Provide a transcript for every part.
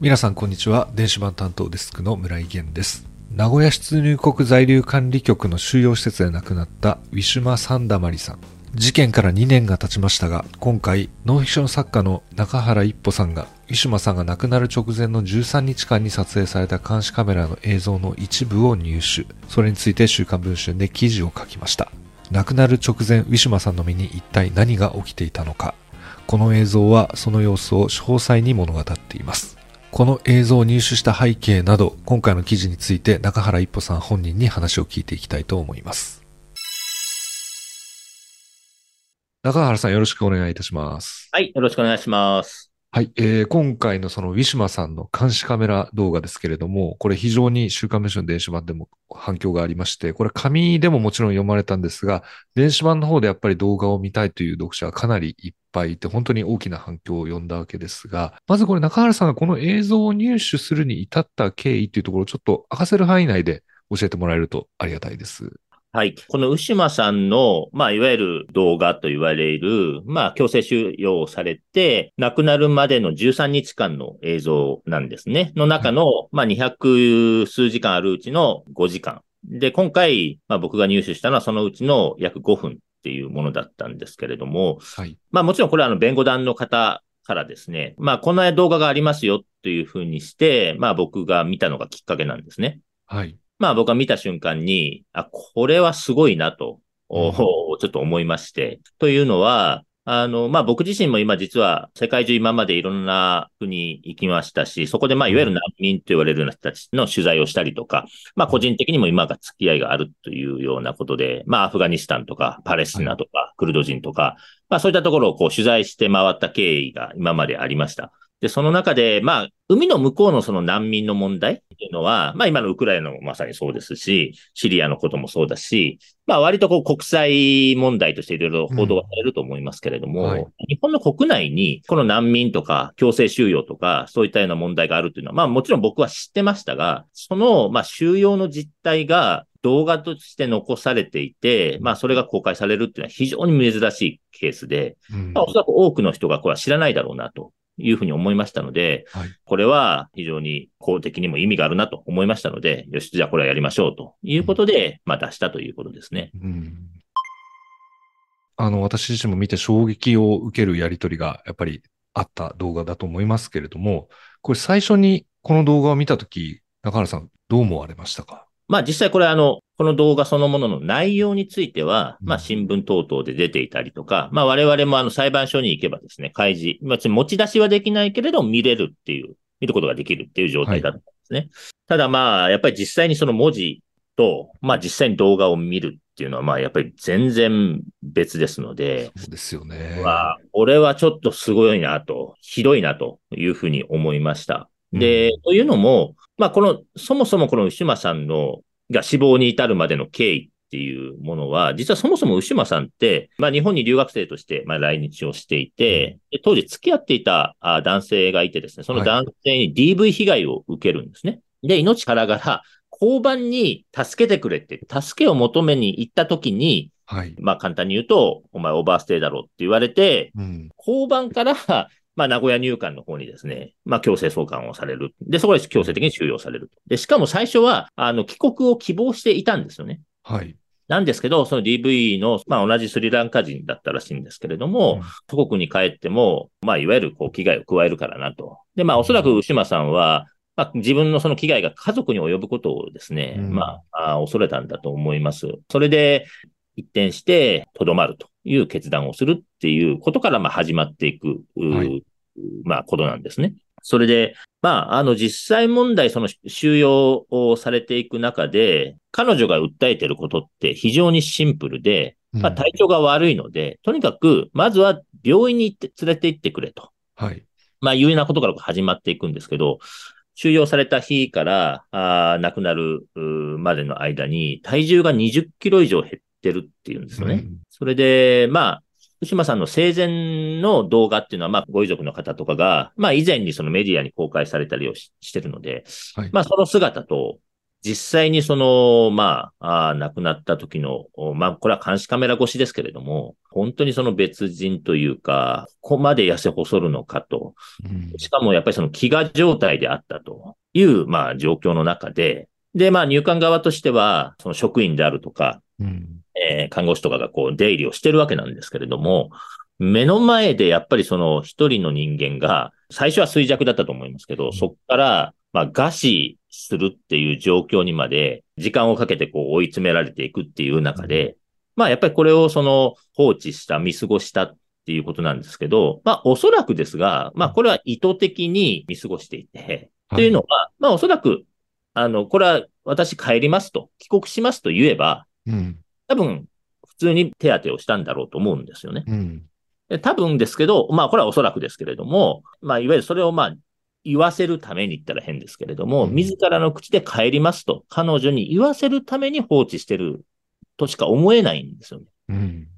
皆さんこんにちは。電子版担当デスクの村井源です。名古屋出入国在留管理局の収容施設で亡くなったウィシュマ・サンダマリさん。事件から2年が経ちましたが、今回、ノンフィクション作家の中原一歩さんが、ウィシュマさんが亡くなる直前の13日間に撮影された監視カメラの映像の一部を入手。それについて週刊文春で記事を書きました。亡くなる直前、ウィシュマさんの身に一体何が起きていたのか。この映像はその様子を詳細に物語っています。この映像を入手した背景など、今回の記事について中原一歩さん本人に話を聞いていきたいと思います。中原さんよろしくお願いいたします。はい、よろしくお願いします。はい、えー、今回のそのウィシュマさんの監視カメラ動画ですけれども、これ非常に週刊文春電子版でも反響がありまして、これ紙でももちろん読まれたんですが、電子版の方でやっぱり動画を見たいという読者はかなりいっぱいいて、本当に大きな反響を呼んだわけですが、まずこれ中原さんがこの映像を入手するに至った経緯というところをちょっと明かせる範囲内で教えてもらえるとありがたいです。はい。この牛間さんの、まあ、いわゆる動画と言われる、まあ、強制収容されて、亡くなるまでの13日間の映像なんですね。の中の、まあ、200数時間あるうちの5時間。で、今回、まあ、僕が入手したのはそのうちの約5分っていうものだったんですけれども、はい。まあ、もちろんこれはあの、弁護団の方からですね、まあ、こんな動画がありますよっていうふうにして、まあ、僕が見たのがきっかけなんですね。はい。まあ僕が見た瞬間に、あ、これはすごいなと、おうんちょっと思いまして。というのは、あの、まあ僕自身も今実は世界中今までいろんな国行きましたし、そこでまあいわゆる難民と言われるような人たちの取材をしたりとか、まあ個人的にも今が付き合いがあるというようなことで、まあアフガニスタンとかパレスチナとかクルド人とか、まあそういったところをこう取材して回った経緯が今までありました。で、その中で、まあ、海の向こうのその難民の問題っていうのは、まあ今のウクライナもまさにそうですし、シリアのこともそうだし、まあ割とこう国際問題としていろいろ報道がされると思いますけれども、うんはい。日本の国内にこの難民とか強制収容とかそういったような問題があるというのは、まあもちろん僕は知ってましたが、そのまあ収容の実態が動画として残されていて、まあそれが公開されるっていうのは非常に珍しいケースで、うん。まあおそらく多くの人がこれは知らないだろうなというふうに思いましたので、はい。これは非常に公的にも意味があるなと思いましたので、よし、じゃあこれはやりましょうということで、まあ出したということですね。うんあの、私自身も見て衝撃を受けるやりとりがやっぱりあった動画だと思いますけれども、これ最初にこの動画を見たとき、中原さんどう思われましたか？まあ実際これあの、この動画そのものの内容については、うんまあ新聞等々で出ていたりとか、まあ我々もあの裁判所に行けばですね、開示、まあ持ち出しはできないけれど見れるっていう、見ることができるっていう状態だったんですね。ただまあ、やっぱり実際にその文字と、まあ実際に動画を見るっていうのはまあやっぱり全然別ですので、そうですよね。は、俺はちょっとすごいなと、ひどいなというふうに思いました。で、というのも、まあ、この、そもそもこの牛間さんの、が死亡に至るまでの経緯っていうものは、実はそもそも牛間さんって、まあ、日本に留学生として、まあ、来日をしていて、で当時付き合っていたあ男性がいてですね、その男性に DV 被害を受けるんですね。で、命からがら、交番に助けてくれって、助けを求めに行った時に、はい。まあ簡単に言うと、お前オーバーステイだろうって言われて、うん。交番から、まあ名古屋入管の方にですね、まあ強制送還をされる。で、そこで強制的に収容される。で、しかも最初は、あの、帰国を希望していたんですよね。はい。なんですけど、その DV の、まあ同じスリランカ人だったらしいんですけれども、祖国に帰っても、まあいわゆるこう危害を加えるからなと。で、まあおそらく牛間さんは、まあ、自分のその危害が家族に及ぶことをですね、うんまああ、恐れたんだと思います。それで、一転して、とどまるという決断をするっていうことから、まあ、始まっていく、うはいまあ、ことなんですね。それで、まあ、あの、実際問題、その収容をされていく中で、彼女が訴えていることって非常にシンプルで、うんまあ、体調が悪いので、とにかく、まずは病院に行って、連れて行ってくれと。はい。まあ、いうようなことから始まっていくんですけど、収容された日から、あー亡くなるまでの間に、体重が20キロ以上減ってるっていうんですよね。うんそれで、まあ、福島さんの生前の動画っていうのは、まあ、ご遺族の方とかが、まあ、以前にそのメディアに公開されたりをししてるので、はい。まあ、その姿と、実際にその、まあ、あ亡くなった時の、まあ、これは監視カメラ越しですけれども、本当にその別人というか、ここまで痩せ細るのかと。しかもやっぱりその飢餓状態であったという、まあ、状況の中で、で、まあ、入管側としては、その職員であるとか、うん、えー、看護師とかがこう、出入りをしてるわけなんですけれども、目の前でやっぱりその一人の人間が、最初は衰弱だったと思いますけど、そこから、まあ、餓死するっていう状況にまで、時間をかけてこう追い詰められていくっていう中で、まあ、やっぱりこれをその放置した、見過ごしたっていうことなんですけど、まあ、おそらくですが、まあ、これは意図的に見過ごしていて、というのは、まあ、おそらく、あの、これは私帰りますと、帰国しますと言えば、うん、多分、普通に手当てをしたんだろうと思うんですよね。うん、多分ですけど、まあ、これはおそらくですけれども、まあ、いわゆるそれをまあ、言わせるために言ったら変ですけれども、うん、自らの口で帰りますと、彼女に言わせるために放置してるとしか思えないんですよね。うん、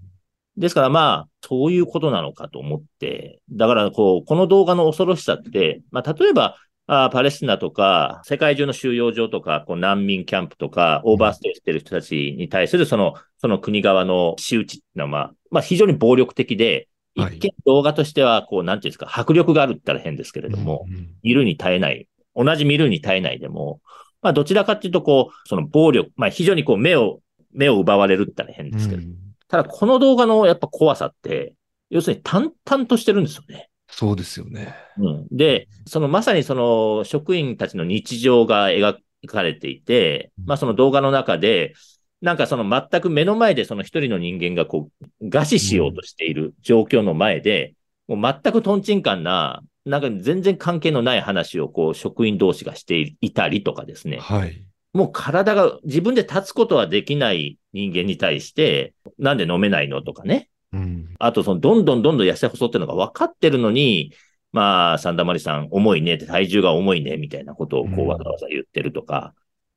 ですからまあ、そういうことなのかと思って、だからこう、この動画の恐ろしさって、まあ、例えば、あパレスチナとか、世界中の収容所とか、こう難民キャンプとか、オーバーステイしてる人たちに対するその、その国側の仕打ちっていうのは、まあ、まあ、非常に暴力的で、一見動画としては、こう、なんていうんですか、迫力があるって言ったら変ですけれども、見るに耐えない、同じ見るに耐えないでも、まあ、どちらかっていうと、こう、その暴力、まあ、非常にこう、目を、目を奪われるって言ったら変ですけど、うん、ただ、この動画のやっぱ怖さって、要するに淡々としてるんですよね。そうですよね。うん。で、そのまさにその職員たちの日常が描かれていて、まあその動画の中で、なんかその全く目の前でその一人の人間がこう、餓死しようとしている状況の前で、もう全くトンチンカンな、なんか全然関係のない話をこう、職員同士がしていたりとかですね。はい。もう体が自分で立つことはできない人間に対して、なんで飲めないのとかね。うん。あと、その、どんどんどんどん痩せ細ってるのが分かってるのに、まあ、サンダマリさん、重いねって、体重が重いね、みたいなことをこう、わざわざ言ってるとか。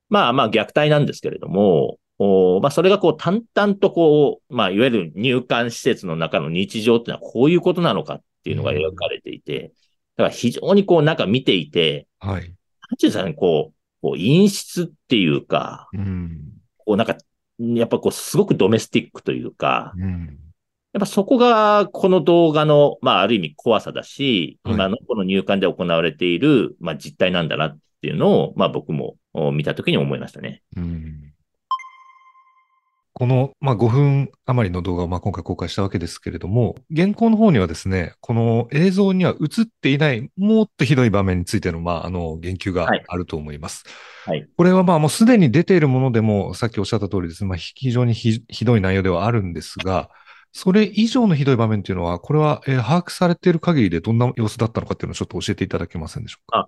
うん、まあまあ、虐待なんですけれども、おまあ、それがこう淡々とこう、まあ、いわゆる入管施設の中の日常っていうのはこういうことなのかっていうのが描かれていて、だから非常にこうなんか見ていて、はい。なんていうんですかね、こう、こう陰湿っていうか、うん、こうなんか、やっぱこうすごくドメスティックというか、うん、やっぱそこがこの動画の、まあある意味怖さだし、はい、今のこの入管で行われている、まあ実態なんだなっていうのを、まあ僕も見たときに思いましたね。うんこの、まあ、5分余りの動画をまあ今回公開したわけですけれども、現行の方にはですね、この映像には映っていないもっとひどい場面についての、まあ、あの、言及があると思います。はい。はい、これはまあもうすでに出ているものでも、さっきおっしゃった通りですね、まあ、非常にひどい内容ではあるんですが、それ以上のひどい場面っていうのは、これは、えー、把握されている限りでどんな様子だったのかっていうのをちょっと教えていただけませんでしょうか？あ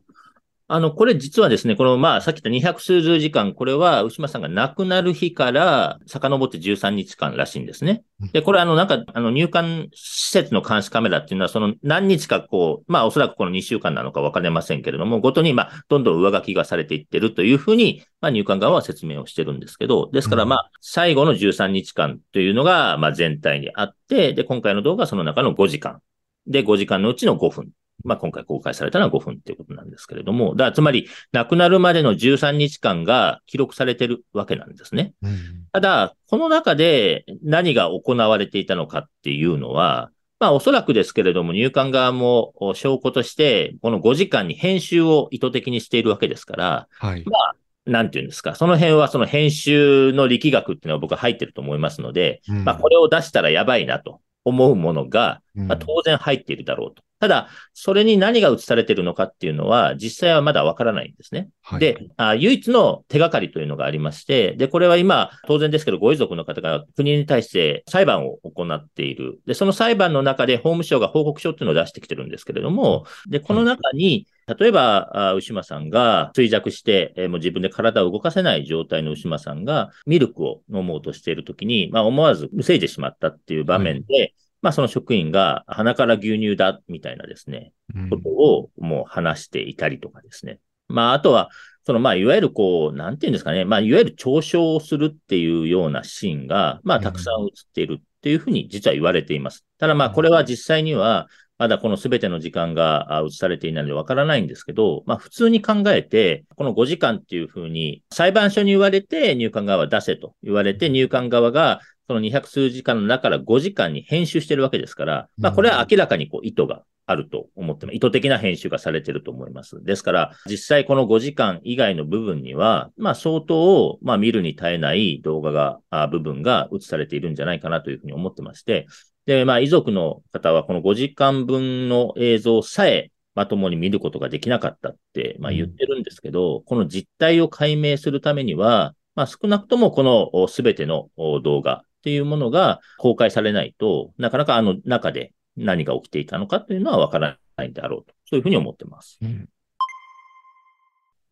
あの、これ実はですね、この、まあ、さっき言った200数十時間、これは、牛間さんが亡くなる日から遡って13日間らしいんですね。で、これあの、なんか、あの、入管施設の監視カメラっていうのは、その何日かこう、まあ、おそらくこの2週間なのか分かりませんけれども、ごとに、まあ、どんどん上書きがされていってるというふうに、まあ、入管側は説明をしてるんですけど、ですから、まあ、最後の13日間というのが、まあ、全体にあって、で、今回の動画はその中の5時間。で、5時間のうちの5分。まあ、今回公開されたのは5分っていうことなんですけれども、だつまり、亡くなるまでの13日間が記録されてるわけなんですね。うん、ただ、この中で何が行われていたのかっていうのは、まあ、おそらくですけれども、入管側も証拠として、この5時間に編集を意図的にしているわけですから、はい、まあ、なんていうんですか、その辺はその編集の力学っていうのは僕は入ってると思いますので、うん、まあ、これを出したらやばいなと思うものが、まあ、当然入っているだろうと。ただ、それに何が映されているのかっていうのは、実際はまだわからないんですね。はい、であ、唯一の手がかりというのがありまして、で、これは今、当然ですけど、ご遺族の方が国に対して裁判を行っている。で、その裁判の中で法務省が報告書っていうのを出してきてるんですけれども、で、この中に、例えば、牛間さんが衰弱して、えー、もう自分で体を動かせない状態の牛間さんが、ミルクを飲もうとしているときに、まあ、思わず防いでしまったっていう場面で、はいまあその職員が鼻から牛乳だみたいなですね、ことをもう話していたりとかですね。まああとは、そのまあいわゆるこう、なんていうんですかね、まあいわゆる嘲笑をするっていうようなシーンが、まあたくさん映っているっていうふうに実は言われています。ただまあこれは実際には、まだこの全ての時間が映されていないのでわからないんですけど、まあ普通に考えて、この5時間っていうふうに裁判所に言われて入管側は出せと言われて入管側がその200数時間の中から5時間に編集してるわけですから、まあこれは明らかにこう意図があると思ってます。意図的な編集がされてると思います。ですから、実際この5時間以外の部分には、まあ相当、まあ見るに耐えない動画が、あ部分が映されているんじゃないかなというふうに思ってまして、で、まあ遺族の方はこの5時間分の映像さえまともに見ることができなかったって、まあ言ってるんですけど、うん、この実態を解明するためには、まあ少なくともこのすべての動画、っていうものが公開されないと、なかなかあの中で何が起きていたのかというのはわからないんであろうと、そういうふうに思ってます。うん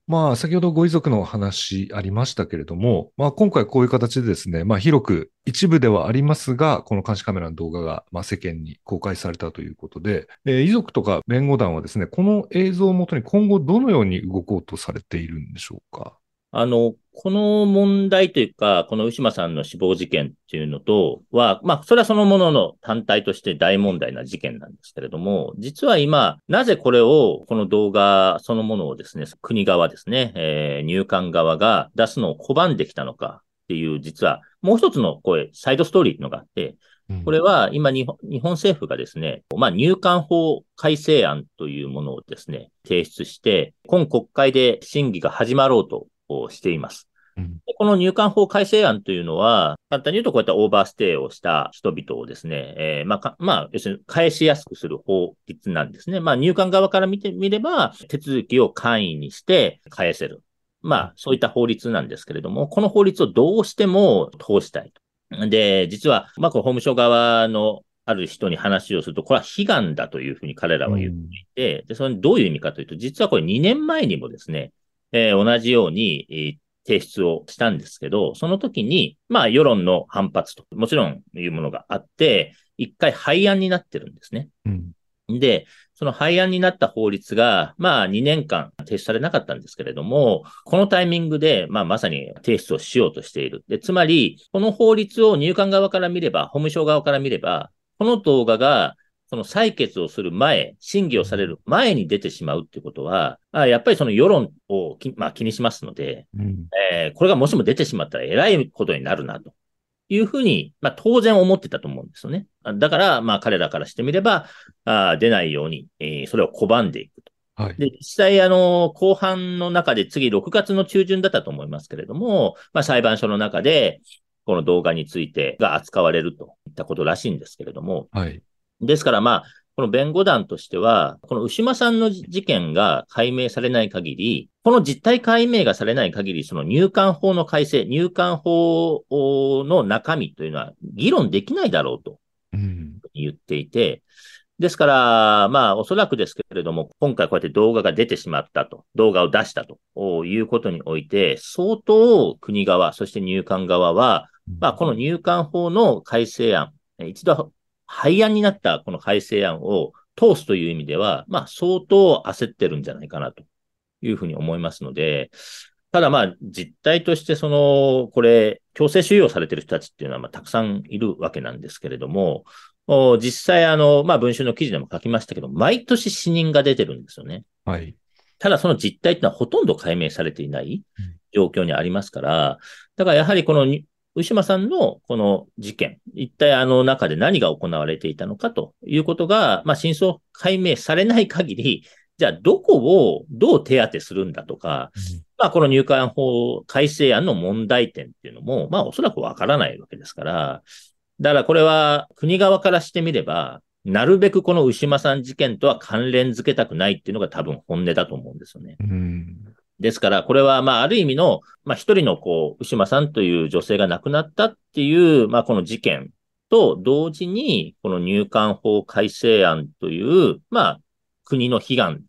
まあ、先ほどご遺族の話ありましたけれども、まあ、今回こういう形でですね、まあ、広く一部ではありますが、この監視カメラの動画が、まあ、世間に公開されたということで、えー、遺族とか弁護団はですね、この映像をもとに今後どのように動こうとされているんでしょうか？あの、この問題というか、この牛間さんの死亡事件っていうのとは、まあ、それはそのものの単体として大問題な事件なんですけれども、実は今、なぜこれを、この動画そのものをですね、国側ですね、えー、入管側が出すのを拒んできたのかっていう、実はもう一つの声、サイドストーリーのがあって、これは今日本、日本政府がですね、まあ、入管法改正案というものをですね、提出して、今国会で審議が始まろうとをしています。うん、この入管法改正案というのは、簡単に言うとこういったオーバーステイをした人々をですね、えー、まあ、まあ、要するに返しやすくする法律なんですね。まあ、入管側から見てみれば、手続きを簡易にして返せる。まあ、そういった法律なんですけれども、この法律をどうしても通したいと。で、実は、まあ、この法務省側のある人に話をすると、これは悲願だというふうに彼らは言っていて、うん、で、それどういう意味かというと、実はこれ2年前にもですね、えー、同じように、えー、提出をしたんですけど、その時に、まあ、世論の反発と、もちろんいうものがあって、一回廃案になってるんですね。うん、で、その廃案になった法律が、まあ、2年間提出されなかったんですけれども、このタイミングで、まあ、まさに提出をしようとしている。で、つまり、この法律を入管側から見れば、法務省側から見れば、この動画がその採決をする前、審議をされる前に出てしまうっていうことは、あやっぱりその世論をき、まあ、気にしますので、うん、えー、これがもしも出てしまったら偉いことになるなと。いうふうに、まあ、当然思ってたと思うんですよね。だから、まあ、彼らからしてみれば、あ出ないように、えー、それを拒んでいくと。はい、で、実際、あの、後半の中で次6月の中旬だったと思いますけれども、まあ、裁判所の中で、この動画についてが扱われるといったことらしいんですけれども、はい、ですからまあ、この弁護団としては、この牛間さんの事件が解明されない限り、この実態解明がされない限り、その入管法の改正、入管法の中身というのは議論できないだろうと言っていて、うん、ですから、まあ、おそらくですけれども、今回こうやって動画が出てしまったと、動画を出したということにおいて、相当国側、そして入管側は、まあ、この入管法の改正案、一度廃案になったこの改正案を通すという意味では、まあ相当焦ってるんじゃないかなというふうに思いますので、ただまあ実態としてその、これ、強制収容されてる人たちっていうのはまあたくさんいるわけなんですけれども、実際あの、まあ文春の記事でも書きましたけど、毎年死人が出てるんですよね。はい。ただその実態っていうのはほとんど解明されていない状況にありますから、だからやはりこの牛島さんのこの事件、一体あの中で何が行われていたのかということが、まあ、真相解明されない限り、じゃあどこをどう手当てするんだとか、うん、まあこの入管法改正案の問題点っていうのも、まあおそらくわからないわけですから、だからこれは国側からしてみれば、なるべくこの牛間さん事件とは関連づけたくないっていうのが多分本音だと思うんですよね。うんですから、これは、まあ、ある意味の、まあ、一人の、こう、牛間さんという女性が亡くなったっていう、まあ、この事件と同時に、この入管法改正案という、まあ、国の悲願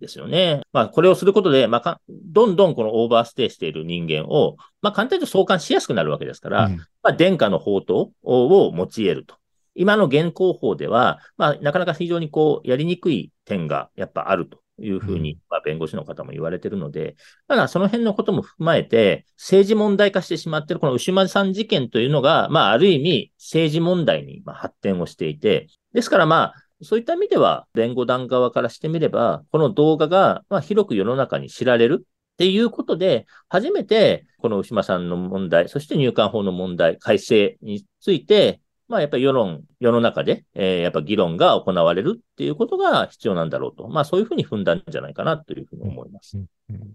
ですよね。まあ、これをすることで、まあ、どんどんこのオーバーステイしている人間を、まあ、簡単に送還しやすくなるわけですから、うん、まあ、殿下の法刀を用いると。今の現行法では、まあ、なかなか非常にこう、やりにくい点がやっぱあるというふうに、まあ、弁護士の方も言われているので、ただその辺のことも踏まえて、政治問題化してしまっているこの牛間さん事件というのが、まあ、ある意味政治問題に発展をしていて、ですからまあ、そういった意味では、弁護団側からしてみれば、この動画が、まあ、広く世の中に知られるっていうことで、初めて、この牛間さんの問題、そして入管法の問題、改正について、まあ、やっぱり世論、世の中で、えー、やっぱ議論が行われるっていうことが必要なんだろうと。まあ、そういうふうに踏んだんじゃないかなというふうに思います。うんうん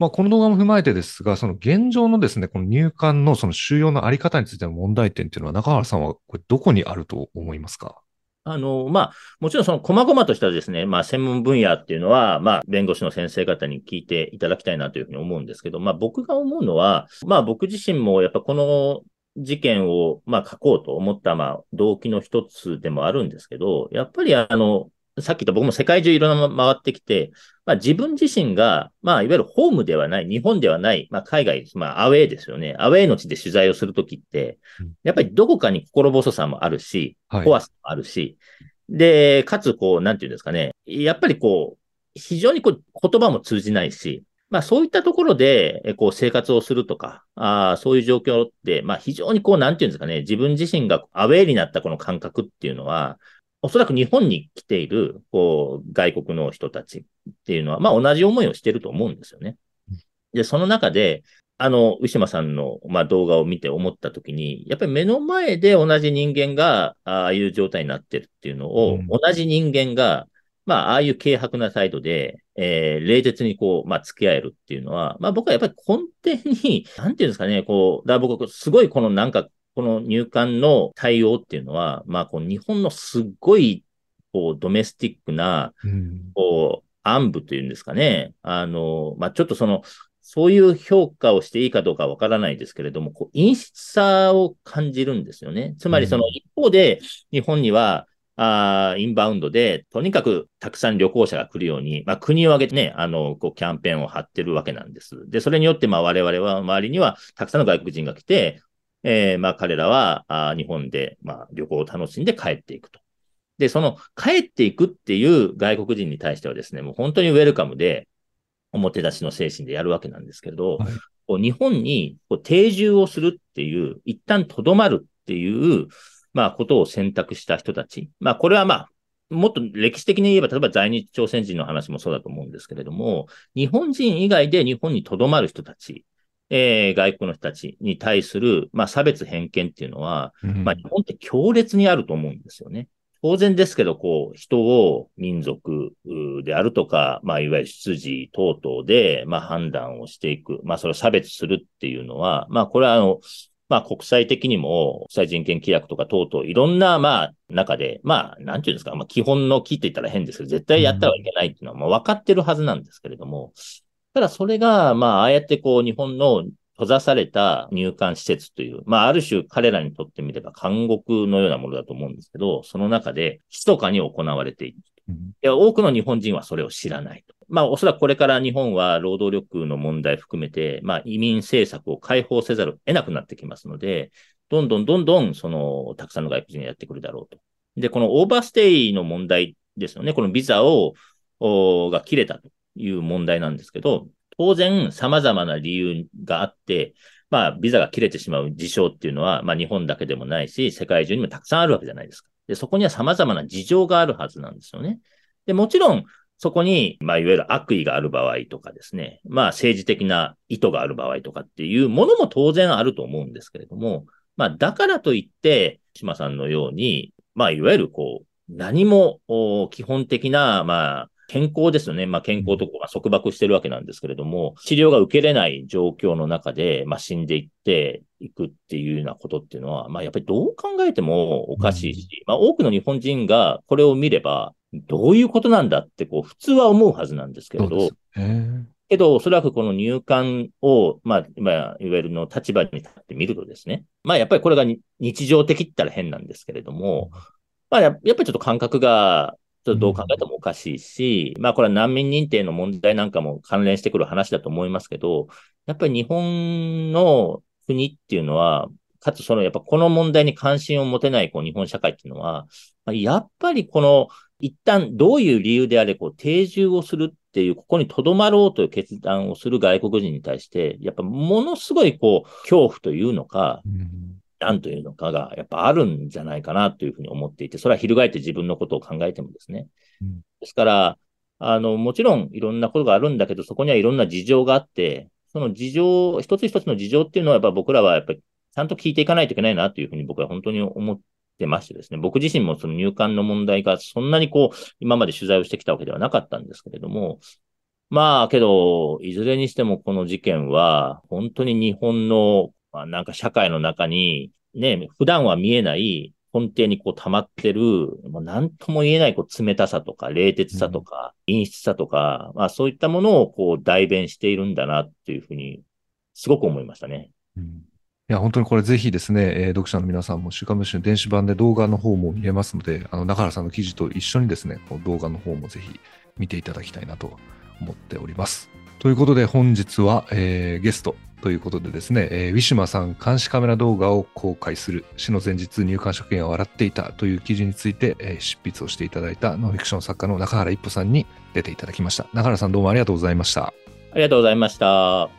まあ、この動画も踏まえてですが、その現状のですね、この入管のその収容のあり方についての問題点っていうのは、中原さんはこれどこにあると思いますか？あの、まあ、もちろんその、細々としたですね、まあ、専門分野っていうのは、まあ、弁護士の先生方に聞いていただきたいなというふうに思うんですけど、まあ、僕が思うのは、まあ、僕自身もやっぱこの事件を、まあ、書こうと思った、まあ、動機の一つでもあるんですけど、やっぱりあの、さっき言った僕も世界中いろんな回ってきて、まあ自分自身が、まあいわゆるホームではない、日本ではない、まあ海外、まあアウェイですよね。アウェイの地で取材をするときって、やっぱりどこかに心細さもあるし、怖さもあるし、で、かつこう、なんていうんですかね。やっぱりこう、非常にこう言葉も通じないし、まあそういったところで、こう生活をするとか、あそういう状況って、まあ非常にこう、なんていうんですかね、自分自身がアウェイになったこの感覚っていうのは、おそらく日本に来ている、こう、外国の人たちっていうのは、まあ同じ思いをしてると思うんですよね。で、その中で、あの、ウィシュマさんの、まあ、動画を見て思ったときに、やっぱり目の前で同じ人間が、ああいう状態になってるっていうのを、うん、同じ人間が、まあ、ああいう軽薄な態度で、えー、冷徹にこう、まあ、付き合えるっていうのは、まあ、僕はやっぱり根底に、なんていうんですかね、こう、だ僕、すごいこのなんか、この入管の対応っていうのは、まあ、こう日本のすっごい、こう、ドメスティックな、こう、暗部というんですかね。あの、まあ、ちょっとその、そういう評価をしていいかどうかわからないですけれども、こう陰湿さを感じるんですよね。つまりその一方で、日本には、あインバウンドで、とにかくたくさん旅行者が来るように、まあ、国を挙げてね、あの、こう、キャンペーンを張ってるわけなんです。で、それによって、まあ、我々は、周りにはたくさんの外国人が来て、えー、まあ彼らはあ日本で、まあ、旅行を楽しんで帰っていくと。で、その帰っていくっていう外国人に対してはですね、もう本当にウェルカムで、表出しの精神でやるわけなんですけど、はい、こう日本にこう定住をするっていう、一旦とどまるっていう、まあ、ことを選択した人たち。まあ、これはまあ、もっと歴史的に言えば、例えば在日朝鮮人の話もそうだと思うんですけれども、日本人以外で日本にとどまる人たちえー、外国の人たちに対する、まあ、差別偏見っていうのは、うん、まあ、日本って強烈にあると思うんですよね。当然ですけど、こう、人を民族であるとか、まあ、いわゆる出自等々で、まあ、判断をしていく。まあ、それを差別するっていうのは、まあ、これは、あの、まあ、国際的にも、国際人権規約とか等々、いろんな、まあ、中で、まあ、なんていうんですか、まあ、基本の木って言ったら変ですけど、絶対やったらいけないっていうのは、まあ、分かってるはずなんですけれども、ただそれが、まあ、ああやってこう、日本の閉ざされた入管施設という、まあ、ある種彼らにとってみれば監獄のようなものだと思うんですけど、その中で密かに行われている。いや多くの日本人はそれを知らないと。まあ、おそらくこれから日本は労働力の問題含めて、まあ、移民政策を解放せざるを得なくなってきますので、どんどんどんどん、その、たくさんの外国人がやってくるだろうと。で、このオーバーステイの問題ですよね。このビザを、が切れたという問題なんですけど、当然様々な理由があって、まあ、ビザが切れてしまう事象っていうのは、まあ、日本だけでもないし、世界中にもたくさんあるわけじゃないですか。で、そこには様々な事情があるはずなんですよね。で、もちろん、そこに、まあ、いわゆる悪意がある場合とかですね、まあ、政治的な意図がある場合とかっていうものも当然あると思うんですけれども、まあ、だからといって、島さんのように、まあ、いわゆるこう、何も基本的な、まあ、健康ですよね。まあ、健康とか束縛してるわけなんですけれども、治療が受けれない状況の中で、まあ、死んでいっていくっていうようなことっていうのは、まあ、やっぱりどう考えてもおかしいし、まあ、多くの日本人がこれを見れば、どういうことなんだって、こう、普通は思うはずなんですけれど、けど、おそらくこの入管を、まあ、まあ、いわゆるの立場に立ってみるとですね、まあ、やっぱりこれが日常的って言ったら変なんですけれども、まあ、やっぱりちょっと感覚がちょっとどう考えてもおかしいし、まあこれは難民認定の問題なんかも関連してくる話だと思いますけど、やっぱり日本の国っていうのは、かつそのやっぱこの問題に関心を持てないこう日本社会っていうのは、やっぱりこの一旦どういう理由であれこう定住をするっていう、ここに留まろうという決断をする外国人に対して、やっぱものすごいこう恐怖というのか、なんというのかが、やっぱあるんじゃないかなというふうに思っていて、それは翻って自分のことを考えてもですね。うん、ですから、あの、もちろんいろんなことがあるんだけど、そこにはいろんな事情があって、その事情、一つ一つの事情っていうのは、やっぱ僕らはやっぱりちゃんと聞いていかないといけないなというふうに僕は本当に思ってましてですね、僕自身もその入管の問題がそんなにこう、今まで取材をしてきたわけではなかったんですけれども、まあ、けど、いずれにしてもこの事件は、本当に日本の、まあ、なんか社会の中に、ね、普段は見えない根底にこう溜まってる、もう何とも言えないこう冷たさとか、冷徹さとか、陰湿さとか、まあそういったものをこう代弁しているんだなっていうふうに、すごく思いましたね。うん、いや、本当にこれぜひですね、えー、読者の皆さんも週刊文春電子版で動画の方も見れますので、あの、中原さんの記事と一緒にですね、この動画の方もぜひ見ていただきたいなと思っております。ということで本日は、えー、ゲスト、ということでですね、えー、ウィシュマさん監視カメラ動画を公開する死の前日入管職員は笑っていたという記事について、えー、執筆をしていただいたノンフィクション作家の中原一歩さんに出ていただきました。中原さんどうもありがとうございました。ありがとうございました。